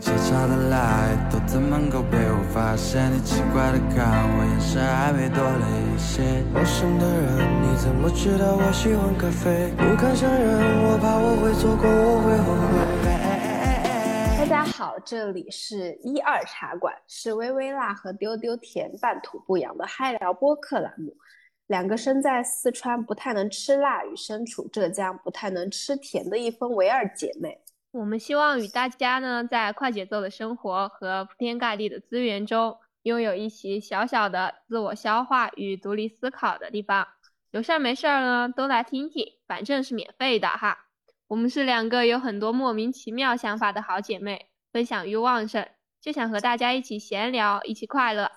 悄悄的来，都怎么能够被我发现？你奇怪的看我，眼神暧昧多了一些。陌生的人，你怎么知道我喜欢咖啡？不敢承认，我怕我会错过，我会后悔。大家好，这里是一二茶馆，是微微辣和丢丢甜半土不洋的嗨聊播客栏目。两个身在四川不太能吃辣，与身处浙江不太能吃甜的一分为二姐妹。我们希望与大家呢，在快节奏的生活和铺天盖地的资源中，拥有一席小小的自我消化与独立思考的地方。有事儿没事儿呢，都来听听，反正是免费的哈。我们是两个有很多莫名其妙想法的好姐妹，分享欲旺盛，就想和大家一起闲聊，一起快乐。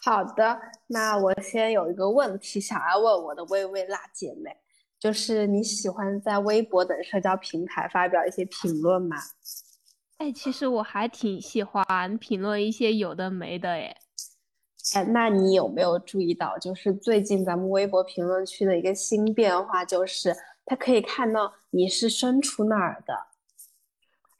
好的，那我先有一个问题想要问我的微微辣姐妹。就是你喜欢在微博等社交平台发表一些评论吗？哎，其实我还挺喜欢评论一些有的没的哎。哎，那你有没有注意到，就是最近咱们微博评论区的一个新变化，就是它可以看到你是身处哪儿的。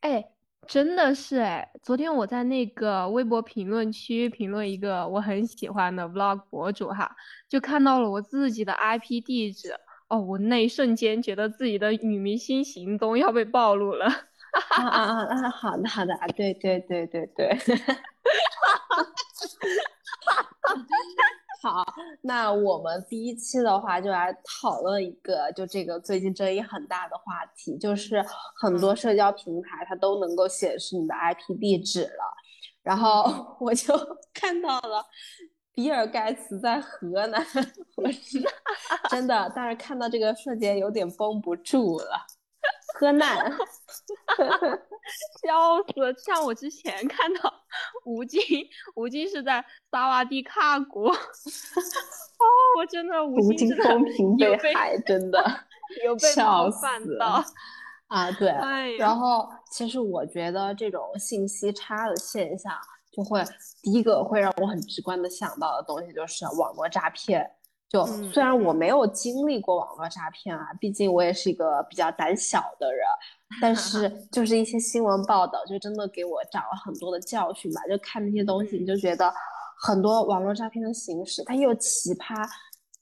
哎，真的是哎，昨天我在那个微博评论区评论一个我很喜欢的 vlog 博主哈，就看到了我自己的 IP 地址。哦，我那一瞬间觉得自己的女明星行踪要被暴露了。啊啊啊啊！好的好的啊，对对对对对。好，那我们第一期的话就来讨论一个，就这个最近争议很大的话题，就是很多社交平台它都能够显示你的 IP 地址了，然后我就 看到了。比尔盖茨在河南，我是真的，但是看到这个瞬间有点绷不住了。河南，笑死！像我之前看到吴京，吴京是在萨瓦迪卡国，哦，我真的吴京风评被害，真的有被冒犯到啊！对，然后其实我觉得这种信息差的现象。就会第一个会让我很直观的想到的东西就是网络诈骗。就虽然我没有经历过网络诈骗啊，毕竟我也是一个比较胆小的人，但是就是一些新闻报道，就真的给我长了很多的教训吧。就看那些东西，你就觉得很多网络诈骗的形式，它又奇葩，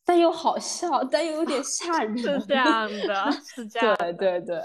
但又好笑，但又有点吓人。是这样的，是这样的。对对对。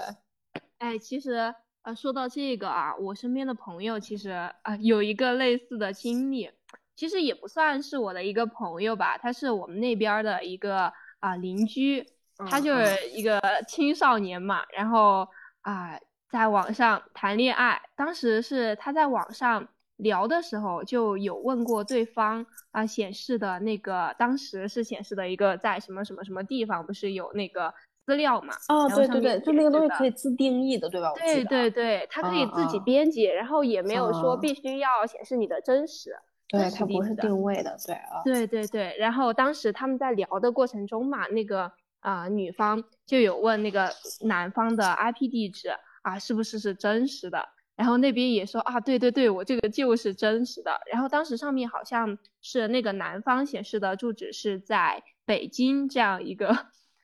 哎，其实。啊，说到这个啊，我身边的朋友其实啊有一个类似的经历，其实也不算是我的一个朋友吧，他是我们那边的一个啊邻居，他就是一个青少年嘛，然后啊在网上谈恋爱，当时是他在网上聊的时候就有问过对方啊显示的那个，当时是显示的一个在什么什么什么地方，不是有那个。资料嘛，哦，对对对，就那个东西可以自定义的，对吧？对对对，它可以自己编辑，然后也没有说必须要显示你的真实，对，它不是定位的，对啊。对对对，然后当时他们在聊的过程中嘛，那个啊女方就有问那个男方的 IP 地址啊是不是是真实的，然后那边也说啊对对对，我这个就是真实的，然后当时上面好像是那个男方显示的住址是在北京这样一个。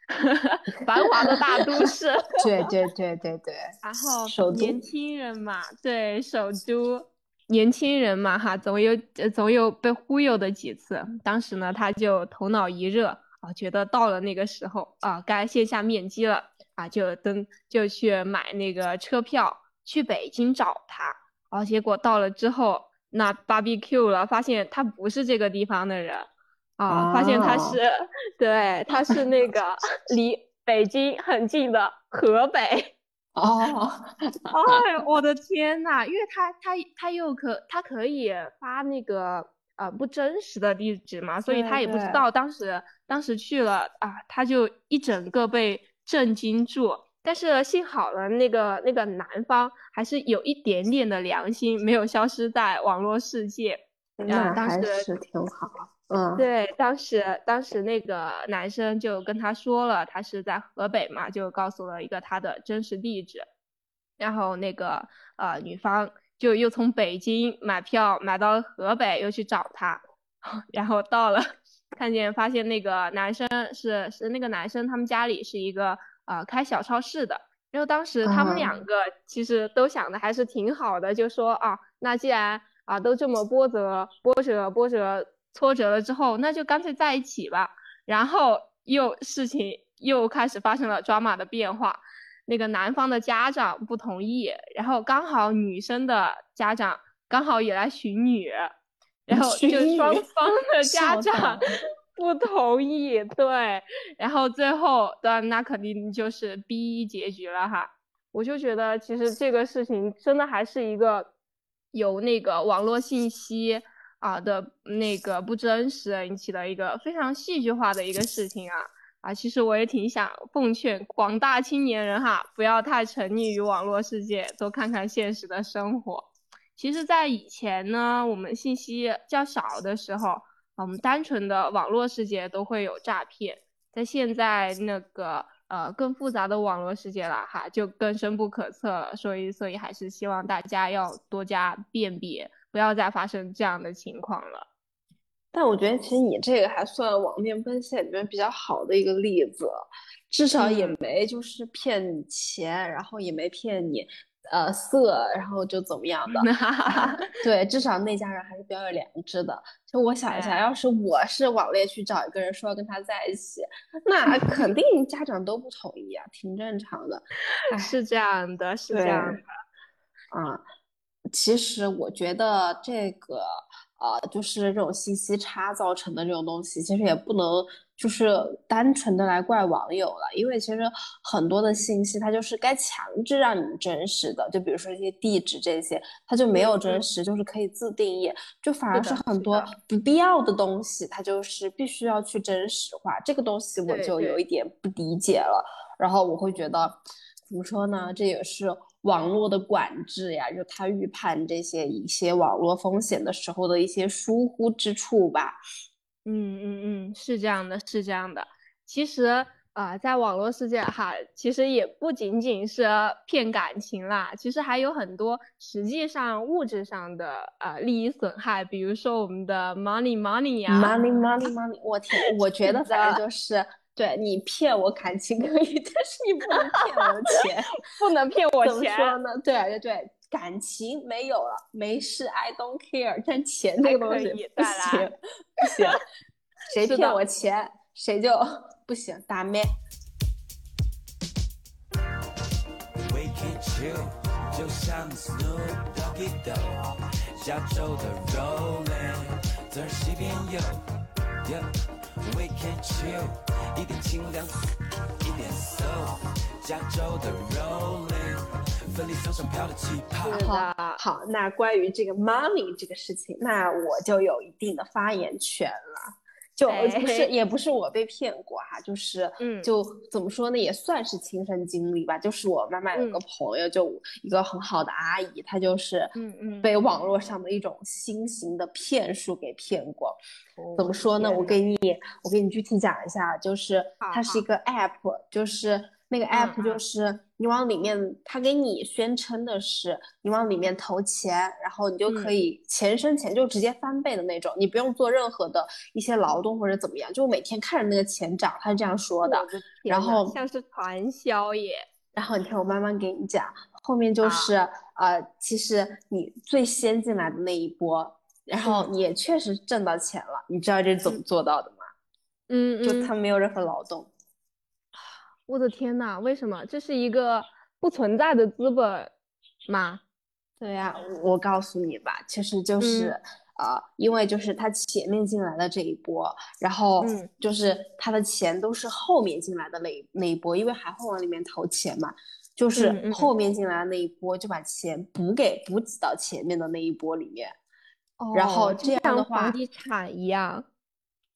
繁华的大都市，对对对对对。然后年轻人嘛，对首都，年轻人嘛哈，总有总有被忽悠的几次。当时呢，他就头脑一热啊，觉得到了那个时候啊，该线下面基了啊，就登就去买那个车票去北京找他。然后结果到了之后，那 BBQ 了，发现他不是这个地方的人。啊！发现他是，对，他是那个 离北京很近的河北。哦，哎，我的天呐！因为他他他又可他可以发那个呃不真实的地址嘛，所以他也不知道当时当时去了啊，他就一整个被震惊住。但是幸好了，那个那个男方还是有一点点的良心，没有消失在网络世界。那还是挺好。嗯，对，当时当时那个男生就跟他说了，他是在河北嘛，就告诉了一个他的真实地址，然后那个呃女方就又从北京买票买到河北，又去找他，然后到了，看见发现那个男生是是那个男生他们家里是一个呃开小超市的，然后当时他们两个其实都想的还是挺好的，就说啊，那既然啊都这么波折、波折、波折、挫折了之后，那就干脆在一起吧。然后又事情又开始发生了抓马的变化，那个男方的家长不同意，然后刚好女生的家长刚好也来寻女，然后就双方的 家长。不同意，对，然后最后的那肯定就是 B 结局了哈。我就觉得其实这个事情真的还是一个有那个网络信息啊的那个不真实引起的一个非常戏剧化的一个事情啊啊！其实我也挺想奉劝广大青年人哈，不要太沉溺于网络世界，多看看现实的生活。其实，在以前呢，我们信息较少的时候。我们单纯的网络世界都会有诈骗，在现在那个呃更复杂的网络世界了哈，就更深不可测了。所以，所以还是希望大家要多加辨别，不要再发生这样的情况了。但我觉得，其实你这个还算网恋奔现里面比较好的一个例子，至少也没就是骗你钱，然后也没骗你。呃，色，然后就怎么样的？对，至少那家人还是比较有良知的。就我想一下，要是我是网恋去找一个人说要跟他在一起，那肯定家长都不同意啊，挺正常的。是这样的，是这样的。啊，其实我觉得这个。呃，就是这种信息差造成的这种东西，其实也不能就是单纯的来怪网友了，因为其实很多的信息它就是该强制让你真实的，就比如说一些地址这些，它就没有真实，就是可以自定义，就反而是很多不必要的东西，它就是必须要去真实化，这个东西我就有一点不理解了，然后我会觉得怎么说呢，这也是。网络的管制呀，就他预判这些一些网络风险的时候的一些疏忽之处吧。嗯嗯嗯，是这样的，是这样的。其实啊，在网络世界哈，其实也不仅仅是骗感情啦，其实还有很多实际上物质上的呃利益损害，比如说我们的 money money 呀，money money money。我天，我觉得反正就是。对你骗我感情可以，但是你不能骗我钱，不能骗我钱。怎么说呢？对对对，感情没有了，没事，I don't care。但钱这个东西不行，不行，谁骗我钱，谁就不行，打咩？We can chill，一点清凉，一点 soul，加州的 rolling，分离向上飘的气泡。好，好，那关于这个 money 这个事情，那我就有一定的发言权了。就不是也不是我被骗过哈，就是嗯，就怎么说呢，也算是亲身经历吧。就是我妈妈有个朋友，就一个很好的阿姨，她就是嗯嗯，被网络上的一种新型的骗术给骗过。怎么说呢？我给你我给你具体讲一下，就是它是一个 app，就是。那个 app 就是你往里面，他给你宣称的是你往里面投钱，然后你就可以钱生钱，就直接翻倍的那种，你不用做任何的一些劳动或者怎么样，就每天看着那个钱涨，他是这样说的。然后像是传销耶。然后你听我慢慢给你讲，后面就是呃，其实你最先进来的那一波，然后你也确实挣到钱了，你知道这是怎么做到的吗？嗯嗯，就他没有任何劳动。我的天呐，为什么这是一个不存在的资本吗？对呀，我告诉你吧，其实就是呃，因为就是他前面进来的这一波，然后就是他的钱都是后面进来的那一那一波，因为还会往里面投钱嘛，就是后面进来的那一波就把钱补给补给到前面的那一波里面，然后这样的话，房地产一样。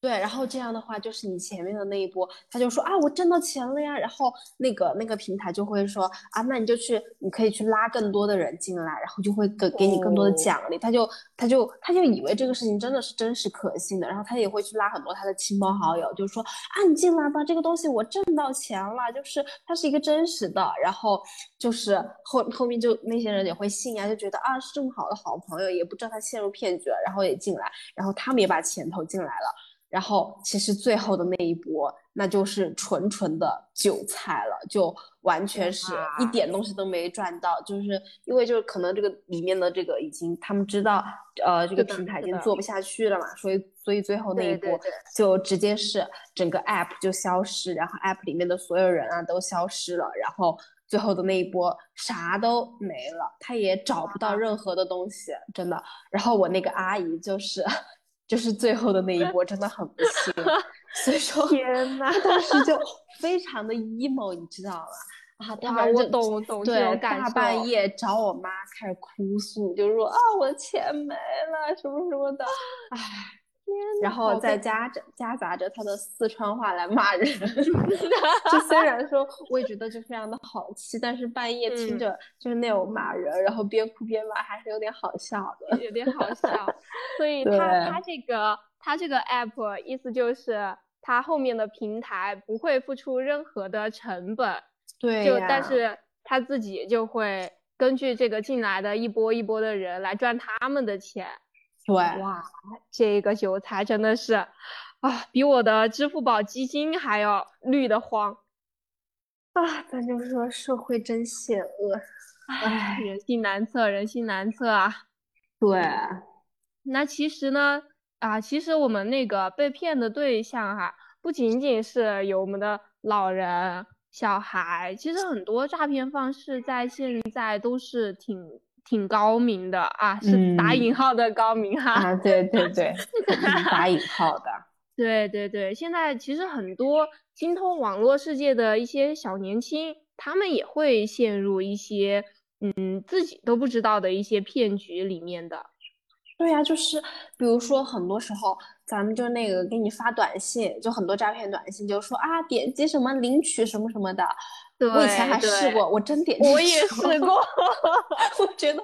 对，然后这样的话，就是你前面的那一波，他就说啊，我挣到钱了呀，然后那个那个平台就会说啊，那你就去，你可以去拉更多的人进来，然后就会给给你更多的奖励，他就他就他就以为这个事情真的是真实可信的，然后他也会去拉很多他的亲朋好友，就说啊，你进来吧，这个东西我挣到钱了，就是它是一个真实的，然后就是后后面就那些人也会信呀，就觉得啊是这么好的好朋友，也不知道他陷入骗局了，然后也进来，然后他们也把钱投进来了。然后其实最后的那一波，那就是纯纯的韭菜了，就完全是一点东西都没赚到，就是因为就是可能这个里面的这个已经他们知道，呃，这个平台已经做不下去了嘛，所以所以最后那一波就直接是整个 app 就消失，然后 app 里面的所有人啊都消失了，然后最后的那一波啥都没了，他也找不到任何的东西，真的。然后我那个阿姨就是。就是最后的那一波真的很不幸，所以说 天呐，当时就非常的 emo，你知道吧？啊，他我懂懂对，大半夜找我妈开始哭诉，就说啊，我的钱没了，什么什么的，唉。然后再夹着夹杂着他的四川话来骂人 就虽然说我也觉得就非常的好气，但是半夜听着就是那种骂人，然后边哭边骂，还是有点好笑的，有点好笑。所以他他这个他这个 app 意思就是他后面的平台不会付出任何的成本，对，就但是他自己就会根据这个进来的一波一波的人来赚他们的钱。对，哇，这个韭菜真的是，啊，比我的支付宝基金还要绿的慌，啊，咱就说社会真险恶，唉，人心难测，人心难测啊。对，那其实呢，啊，其实我们那个被骗的对象哈，不仅仅是有我们的老人、小孩，其实很多诈骗方式在现在都是挺。挺高明的啊，是打引号的高明哈。啊，对对对，打引号的。对对对，现在其实很多精通网络世界的一些小年轻，他们也会陷入一些嗯自己都不知道的一些骗局里面的。对呀，就是比如说很多时候，咱们就那个给你发短信，就很多诈骗短信就说啊，点击什么领取什么什么的。我以前还试过，我真点 我也试过。我觉得，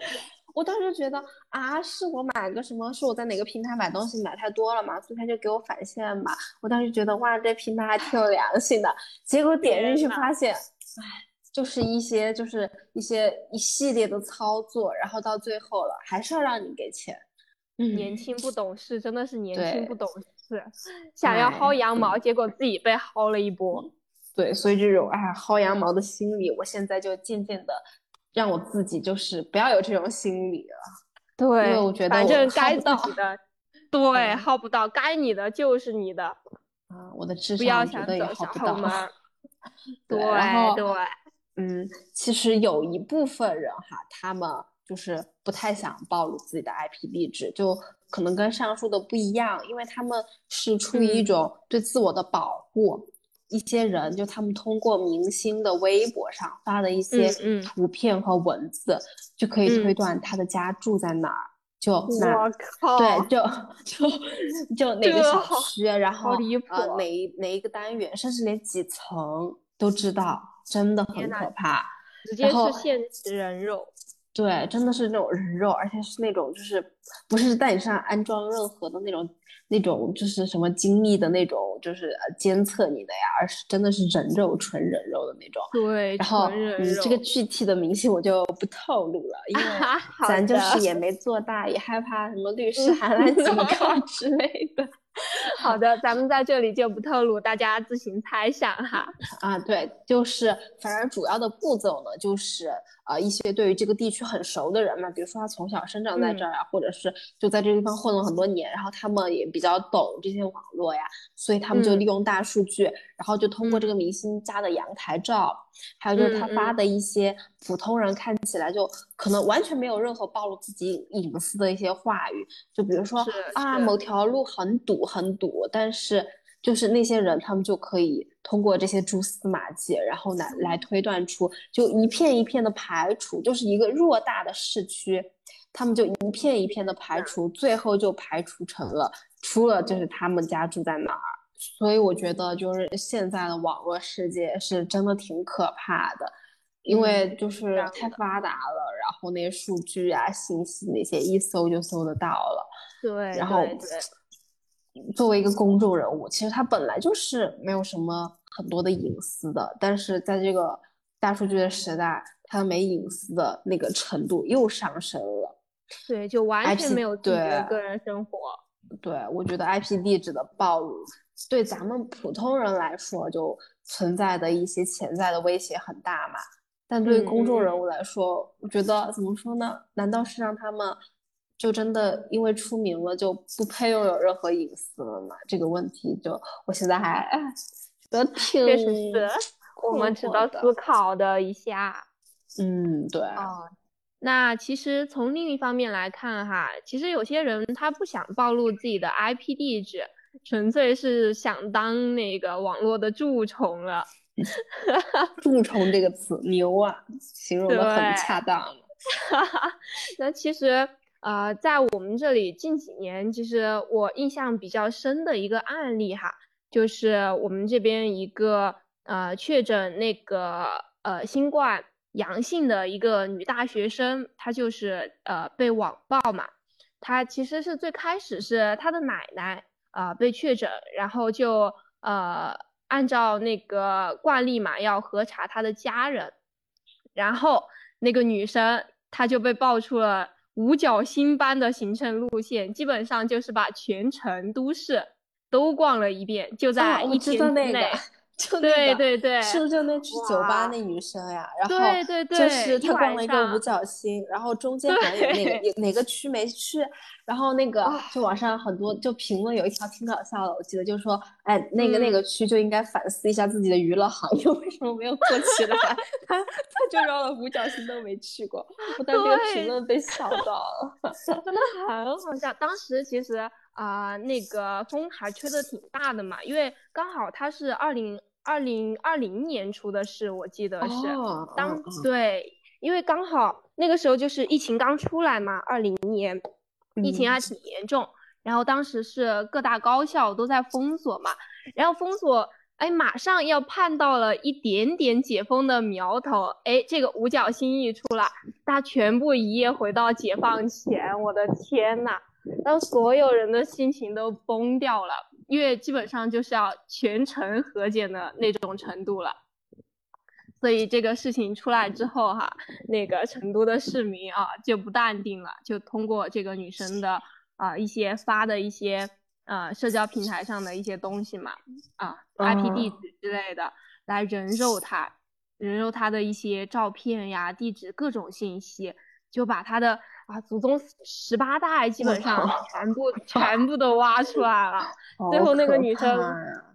我当时觉得啊，是我买个什么？是我在哪个平台买东西买太多了嘛？所以他就给我返现嘛。我当时觉得哇，这平台还挺有良心的。结果点进去发现，唉，就是一些就是一些一系列的操作，然后到最后了，还是要让你给钱。年轻不懂事，真的是年轻不懂事，想要薅羊毛，结果自己被薅了一波。对，所以这种哎薅羊毛的心理，我现在就渐渐的让我自己就是不要有这种心理了。对，因为我觉得反正该自己的，对，薅不到，该你的就是你的。啊，我的智商觉得也薅不到。对，对，嗯，其实有一部分人哈，他们就是不太想暴露自己的 IP 地址，就可能跟上述的不一样，因为他们是出于一种对自我的保护。一些人就他们通过明星的微博上发的一些图片和文字，就可以推断他的家住在哪儿，就我靠，对，就就就哪个小区，然后呃哪一哪一个单元，甚至连几层都知道，真的很可怕，直。接是现实人肉。对，真的是那种人肉，而且是那种就是不是在你身上安装任何的那种那种就是什么精密的那种就是监测你的呀，而是真的是人肉纯人肉的那种。对，然后嗯，这个具体的明星我就不透露了，因为咱就是也没做大，也害怕什么律师函来警告 之类的。好的，咱们在这里就不透露，大家自行猜想哈。啊，对，就是反正主要的步骤呢，就是呃一些对于这个地区很熟的人嘛，比如说他从小生长在这儿啊，或者是就在这地方混了很多年，然后他们也比较懂这些网络呀，所以他们就利用大数据，然后就通过这个明星家的阳台照，还有就是他发的一些普通人看起来就可能完全没有任何暴露自己隐私的一些话语，就比如说啊某条路很堵。很堵，但是就是那些人，他们就可以通过这些蛛丝马迹，然后来来推断出，就一片一片的排除，就是一个偌大的市区，他们就一片一片的排除，最后就排除成了出了就是他们家住在哪儿。所以我觉得就是现在的网络世界是真的挺可怕的，因为就是太发达了，然后那些数据啊、信息那些一搜就搜得到了。对，然后。作为一个公众人物，其实他本来就是没有什么很多的隐私的，但是在这个大数据的时代，他没隐私的那个程度又上升了。对，就完全没有自己的个人生活。对，我觉得 IP 地址的暴露对咱们普通人来说就存在的一些潜在的威胁很大嘛。但对于公众人物来说，我觉得怎么说呢？难道是让他们就真的因为出名了就不配拥有任何隐私了吗？这个问题就我现在还觉得挺确实是我们值得思考的一下。嗯，对。那其实从另一方面来看哈，其实有些人他不想暴露自己的 IP 地址，纯粹是想当那个网络的蛀虫了。蛀虫这个词牛啊，形容的很恰当。那其实呃，在我们这里近几年，其实我印象比较深的一个案例哈，就是我们这边一个呃确诊那个呃新冠。阳性的一个女大学生，她就是呃被网暴嘛。她其实是最开始是她的奶奶啊被确诊，然后就呃按照那个惯例嘛要核查她的家人，然后那个女生她就被爆出了五角星般的行程路线，基本上就是把全成都市都逛了一遍，就在一天之内。就对对对，是不是就那去酒吧那女生呀？然后对对对，就是她逛了一个五角星，然后中间好像有哪个 哪个区没去，然后那个就网上很多就评论有一条挺搞笑的，我记得就是说，哎，那个那个区就应该反思一下自己的娱乐行业 为什么没有做起来，他他就绕了五角星都没去过，我当时这个评论被笑到了，真的很好笑。当时其实啊，那个风还吹的挺大的嘛，因为刚好他是二零。二零二零年出的事，我记得是当对，因为刚好那个时候就是疫情刚出来嘛，二零年疫情还挺严重，然后当时是各大高校都在封锁嘛，然后封锁，哎，马上要盼到了一点点解封的苗头，哎，这个五角星一出来，大家全部一夜回到解放前，我的天呐，当所有人的心情都崩掉了。因为基本上就是要全程核检的那种程度了，所以这个事情出来之后哈，那个成都的市民啊就不淡定了，就通过这个女生的啊一些发的一些呃社交平台上的一些东西嘛啊 IP 地址之类的来人肉她，人肉她的一些照片呀、地址各种信息，就把她的。啊，祖宗十八代基本上全部全部都挖出来了，最后那个女生，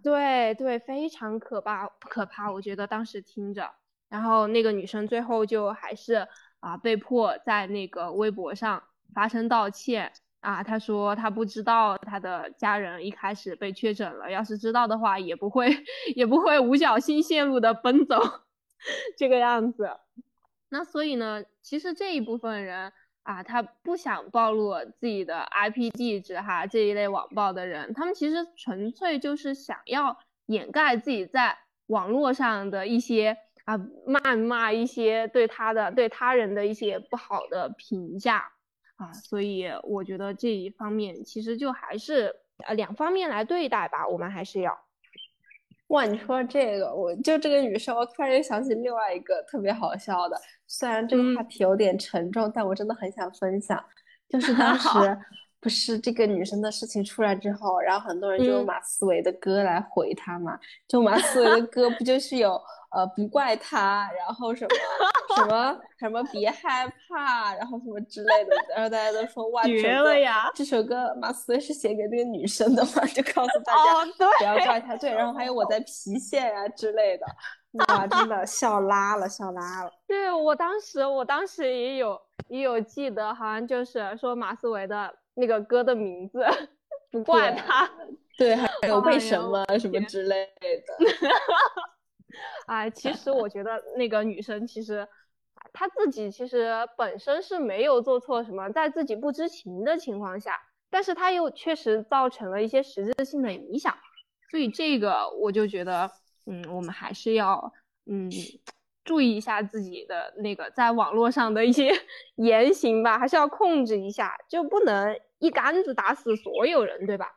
对对，非常可怕可怕，我觉得当时听着，然后那个女生最后就还是啊被迫在那个微博上发声道歉。啊，她说她不知道她的家人一开始被确诊了，要是知道的话也不会也不会五角星线路的奔走 这个样子，那所以呢，其实这一部分人。啊，他不想暴露自己的 IP 地址哈，这一类网暴的人，他们其实纯粹就是想要掩盖自己在网络上的一些啊谩骂一些对他的对他人的一些不好的评价啊，所以我觉得这一方面其实就还是呃两方面来对待吧，我们还是要。哇，你说这个，我就这个女生，我突然又想起另外一个特别好笑的，虽然这个话题有点沉重，但我真的很想分享。就是 当时不是这个女生的事情出来之后，然后很多人就用马思唯的歌来回她嘛，就马思唯的歌不就是有。呃，不怪他，然后什么什么什么别害怕，然后什么之类的，然后大家都说哇，绝了呀！这首歌马思唯是写给那个女生的嘛，就告诉大家不要怪他。对，然后还有我在郫县呀之类的，哇，真的笑拉了，笑拉了。对我当时，我当时也有也有记得，好像就是说马思唯的那个歌的名字，不怪他。对，还有为什么什么之类的。哎，其实我觉得那个女生其实她自己其实本身是没有做错什么，在自己不知情的情况下，但是她又确实造成了一些实质性的影响，所以这个我就觉得，嗯，我们还是要嗯 注意一下自己的那个在网络上的一些言行吧，还是要控制一下，就不能一竿子打死所有人，对吧？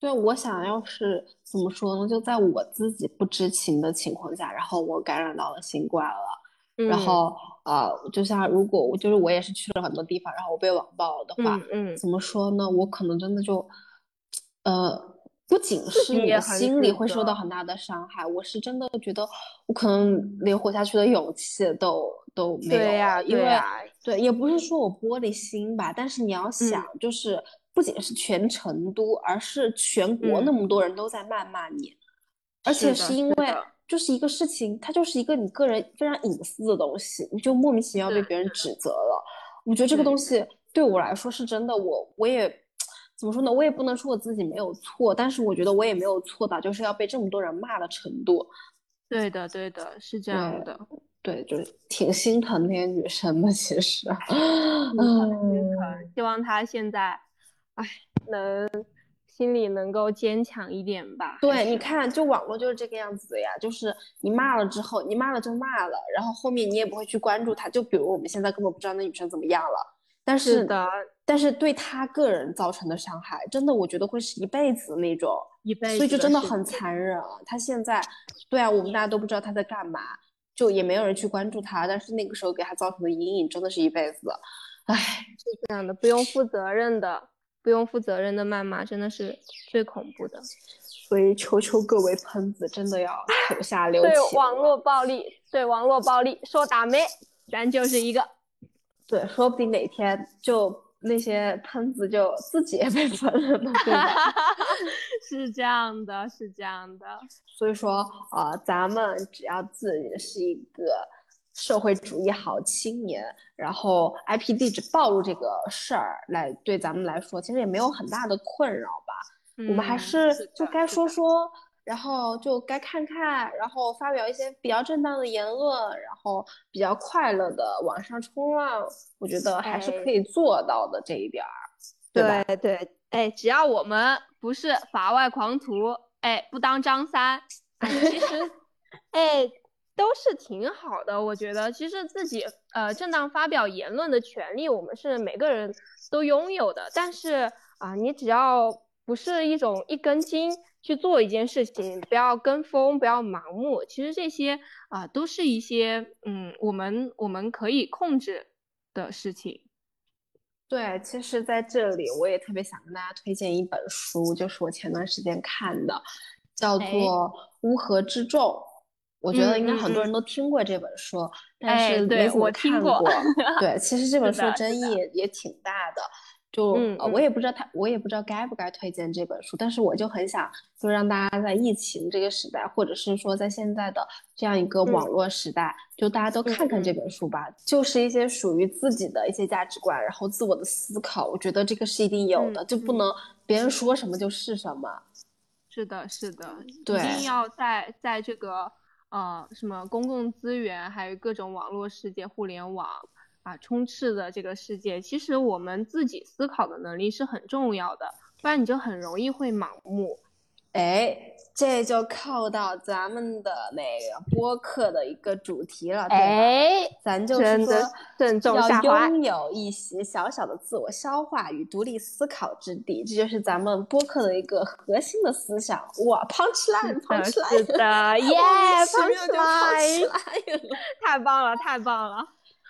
对，我想要是怎么说呢？就在我自己不知情的情况下，然后我感染到了新冠了，然后呃，就像如果我就是我也是去了很多地方，然后我被网暴了的话，嗯，怎么说呢？我可能真的就，呃。不仅是你的心里会受到很大的伤害，我是真的觉得我可能连活下去的勇气都都没有。对呀，因为对，也不是说我玻璃心吧，但是你要想，就是不仅是全成都，而是全国那么多人都在谩骂你，而且是因为就是一个事情，它就是一个你个人非常隐私的东西，你就莫名其妙被别人指责了。我觉得这个东西对我来说是真的，我我也。怎么说呢？我也不能说我自己没有错，但是我觉得我也没有错到就是要被这么多人骂的程度。对的，对的，是这样的。对，就是挺心疼那些女生的，其实。嗯。希望她现在，哎，能心里能够坚强一点吧。对，你看，就网络就是这个样子呀，就是你骂了之后，你骂了就骂了，然后后面你也不会去关注他。就比如我们现在根本不知道那女生怎么样了。但是的，但是对他个人造成的伤害，真的我觉得会是一辈子那种，一辈子，所以就真的很残忍啊。他现在，对啊，我们大家都不知道他在干嘛，就也没有人去关注他。但是那个时候给他造成的阴影，真的是一辈子。唉，是这样的，不用负责任的，不用负责任的谩骂，真的是最恐怖的。所以求求各位喷子，真的要手下留情。对网络暴力，对网络暴力，说打没，咱就是一个。对，说不定哪天就那些喷子就自己也被喷了呢，对吧？是这样的，是这样的。所以说，呃，咱们只要自己是一个社会主义好青年，然后 IP 地址暴露这个事儿，来对咱们来说，其实也没有很大的困扰吧。我们还是就该说说。然后就该看看，然后发表一些比较正当的言论，然后比较快乐的往上冲浪，我觉得还是可以做到的这一点儿，对对对，哎，只要我们不是法外狂徒，哎，不当张三，其实，哎，都是挺好的。我觉得其实自己呃正当发表言论的权利，我们是每个人都拥有的。但是啊，你只要不是一种一根筋。去做一件事情，不要跟风，不要盲目。其实这些啊，都是一些嗯，我们我们可以控制的事情。对，其实在这里我也特别想跟大家推荐一本书，就是我前段时间看的，叫做《乌合之众》。我觉得应该很多人都听过这本书，但是没怎么看过。对，其实这本书争议也挺大的。就呃，我也不知道他，我也不知道该不该推荐这本书，但是我就很想，就让大家在疫情这个时代，或者是说在现在的这样一个网络时代，就大家都看看这本书吧，就是一些属于自己的一些价值观，然后自我的思考，我觉得这个是一定有的，就不能别人说什么就是什么。是的，是的，对，一定要在在这个啊什么公共资源，还有各种网络世界、互联网。啊，充斥的这个世界，其实我们自己思考的能力是很重要的，不然你就很容易会盲目。哎，这就扣到咱们的那个播客的一个主题了，对吧？哎，咱就是说，要拥有一席小小的自我消化与独立思考之地，这就是咱们播客的一个核心的思想。哇，punch line，punch line，是的，耶，punch line，太棒了，太棒了。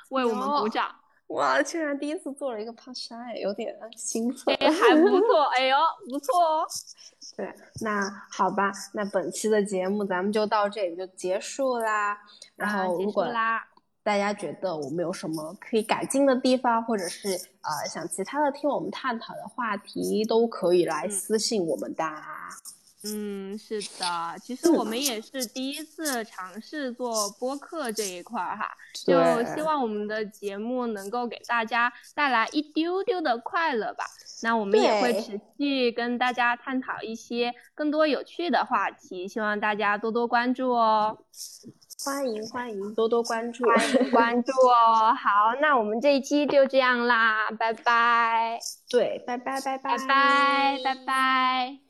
为我们鼓掌！哇，居然第一次做了一个 punchline，有点兴奋。哎，还不错，哎呦，不错哦。对，那好吧，那本期的节目咱们就到这里就结束啦。然后，如果大家觉得我们有什么可以改进的地方，或者是呃想其他的听我们探讨的话题，都可以来私信我们的。嗯，是的，其实我们也是第一次尝试做播客这一块儿哈，就希望我们的节目能够给大家带来一丢丢的快乐吧。那我们也会持续跟大家探讨一些更多有趣的话题，希望大家多多关注哦。欢迎欢迎，多多关注，欢迎关注哦。好，那我们这一期就这样啦，拜拜。对，拜拜拜拜拜拜拜拜。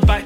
the back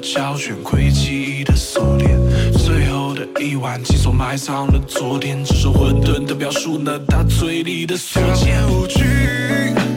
胶卷，窥记忆的锁链。最后的一碗，亲手埋葬了昨天。只是混沌的表述，那他嘴里的所见无惧。